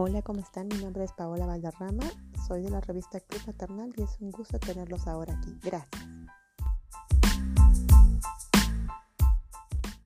Hola, ¿cómo están? Mi nombre es Paola Valderrama, soy de la revista Club Maternal y es un gusto tenerlos ahora aquí. Gracias.